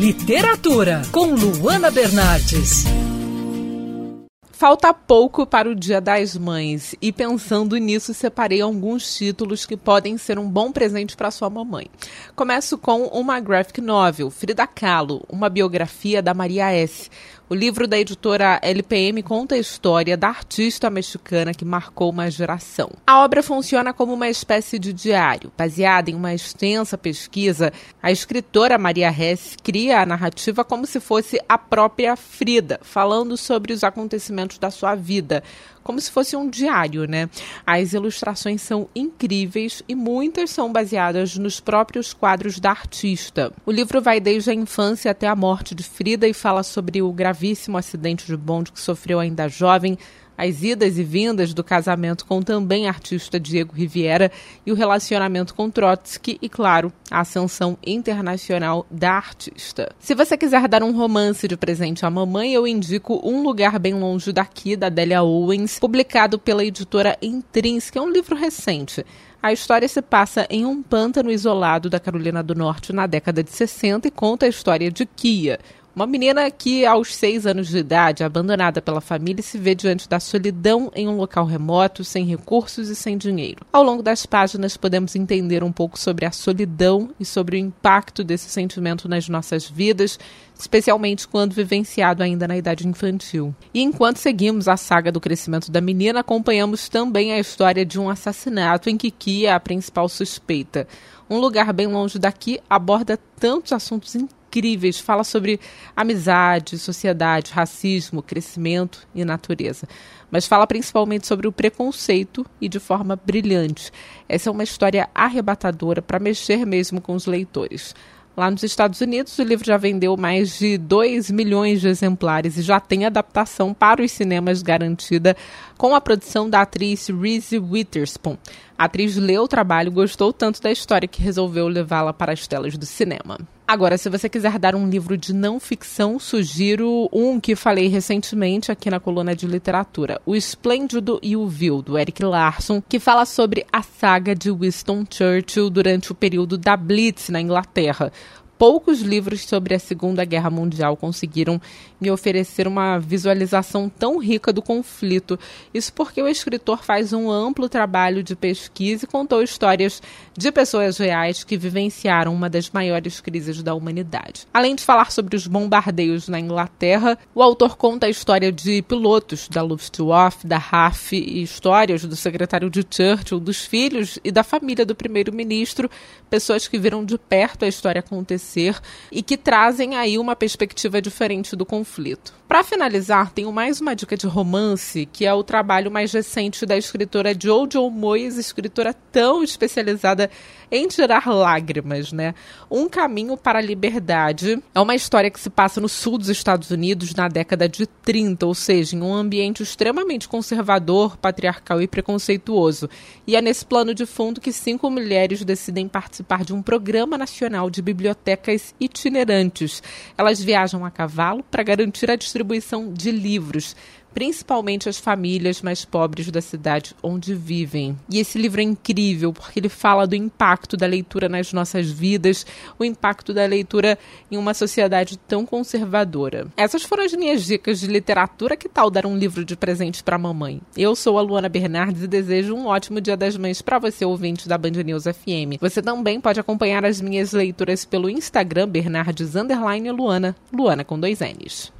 Literatura, com Luana Bernardes. Falta pouco para o Dia das Mães e pensando nisso, separei alguns títulos que podem ser um bom presente para sua mamãe. Começo com uma graphic novel, Frida Kahlo, uma biografia da Maria S. O livro da editora LPM conta a história da artista mexicana que marcou uma geração. A obra funciona como uma espécie de diário. Baseada em uma extensa pesquisa, a escritora Maria Hess cria a narrativa como se fosse a própria Frida, falando sobre os acontecimentos da sua vida, como se fosse um diário, né? As ilustrações são incríveis e muitas são baseadas nos próprios quadros da artista. O livro vai desde a infância até a morte de Frida e fala sobre o gravíssimo acidente de bonde que sofreu ainda jovem as idas e vindas do casamento com também artista Diego Riviera e o relacionamento com Trotsky e, claro, a ascensão internacional da artista. Se você quiser dar um romance de presente à mamãe, eu indico Um Lugar Bem Longe Daqui, da Delia Owens, publicado pela editora Intrínseca, é um livro recente. A história se passa em um pântano isolado da Carolina do Norte na década de 60 e conta a história de Kia, uma menina que, aos seis anos de idade, abandonada pela família, se vê diante da solidão em um local remoto, sem recursos e sem dinheiro. Ao longo das páginas, podemos entender um pouco sobre a solidão e sobre o impacto desse sentimento nas nossas vidas, especialmente quando vivenciado ainda na idade infantil. E enquanto seguimos a saga do crescimento da menina, acompanhamos também a história de um assassinato em que Kia é a principal suspeita. Um lugar bem longe daqui aborda tantos assuntos incríveis incríveis, fala sobre amizade, sociedade, racismo, crescimento e natureza. Mas fala principalmente sobre o preconceito e de forma brilhante. Essa é uma história arrebatadora para mexer mesmo com os leitores. Lá nos Estados Unidos, o livro já vendeu mais de 2 milhões de exemplares e já tem adaptação para os cinemas garantida com a produção da atriz Reese Witherspoon. A atriz leu o trabalho, gostou tanto da história que resolveu levá-la para as telas do cinema. Agora, se você quiser dar um livro de não ficção, sugiro um que falei recentemente aqui na coluna de literatura, O Esplêndido e o Vil, do Eric Larson, que fala sobre a saga de Winston Churchill durante o período da Blitz na Inglaterra poucos livros sobre a Segunda Guerra Mundial conseguiram me oferecer uma visualização tão rica do conflito. Isso porque o escritor faz um amplo trabalho de pesquisa e contou histórias de pessoas reais que vivenciaram uma das maiores crises da humanidade. Além de falar sobre os bombardeios na Inglaterra, o autor conta a história de pilotos da Luftwaffe, da RAF e histórias do secretário de Churchill, dos filhos e da família do primeiro-ministro, pessoas que viram de perto a história acontecer acontecer e que trazem aí uma perspectiva diferente do conflito. Para finalizar, tenho mais uma dica de romance, que é o trabalho mais recente da escritora Jojo Moyes, escritora tão especializada em tirar lágrimas, né? Um Caminho para a Liberdade é uma história que se passa no sul dos Estados Unidos na década de 30, ou seja, em um ambiente extremamente conservador, patriarcal e preconceituoso. E é nesse plano de fundo que cinco mulheres decidem participar de um programa nacional de biblioteca bibliotecas itinerantes. Elas viajam a cavalo para garantir a distribuição de livros principalmente as famílias mais pobres da cidade onde vivem. E esse livro é incrível porque ele fala do impacto da leitura nas nossas vidas, o impacto da leitura em uma sociedade tão conservadora. Essas foram as minhas dicas de literatura. Que tal dar um livro de presente para a mamãe? Eu sou a Luana Bernardes e desejo um ótimo Dia das Mães para você, ouvinte da Band News FM. Você também pode acompanhar as minhas leituras pelo Instagram Bernardes Luana, Luana com dois N's.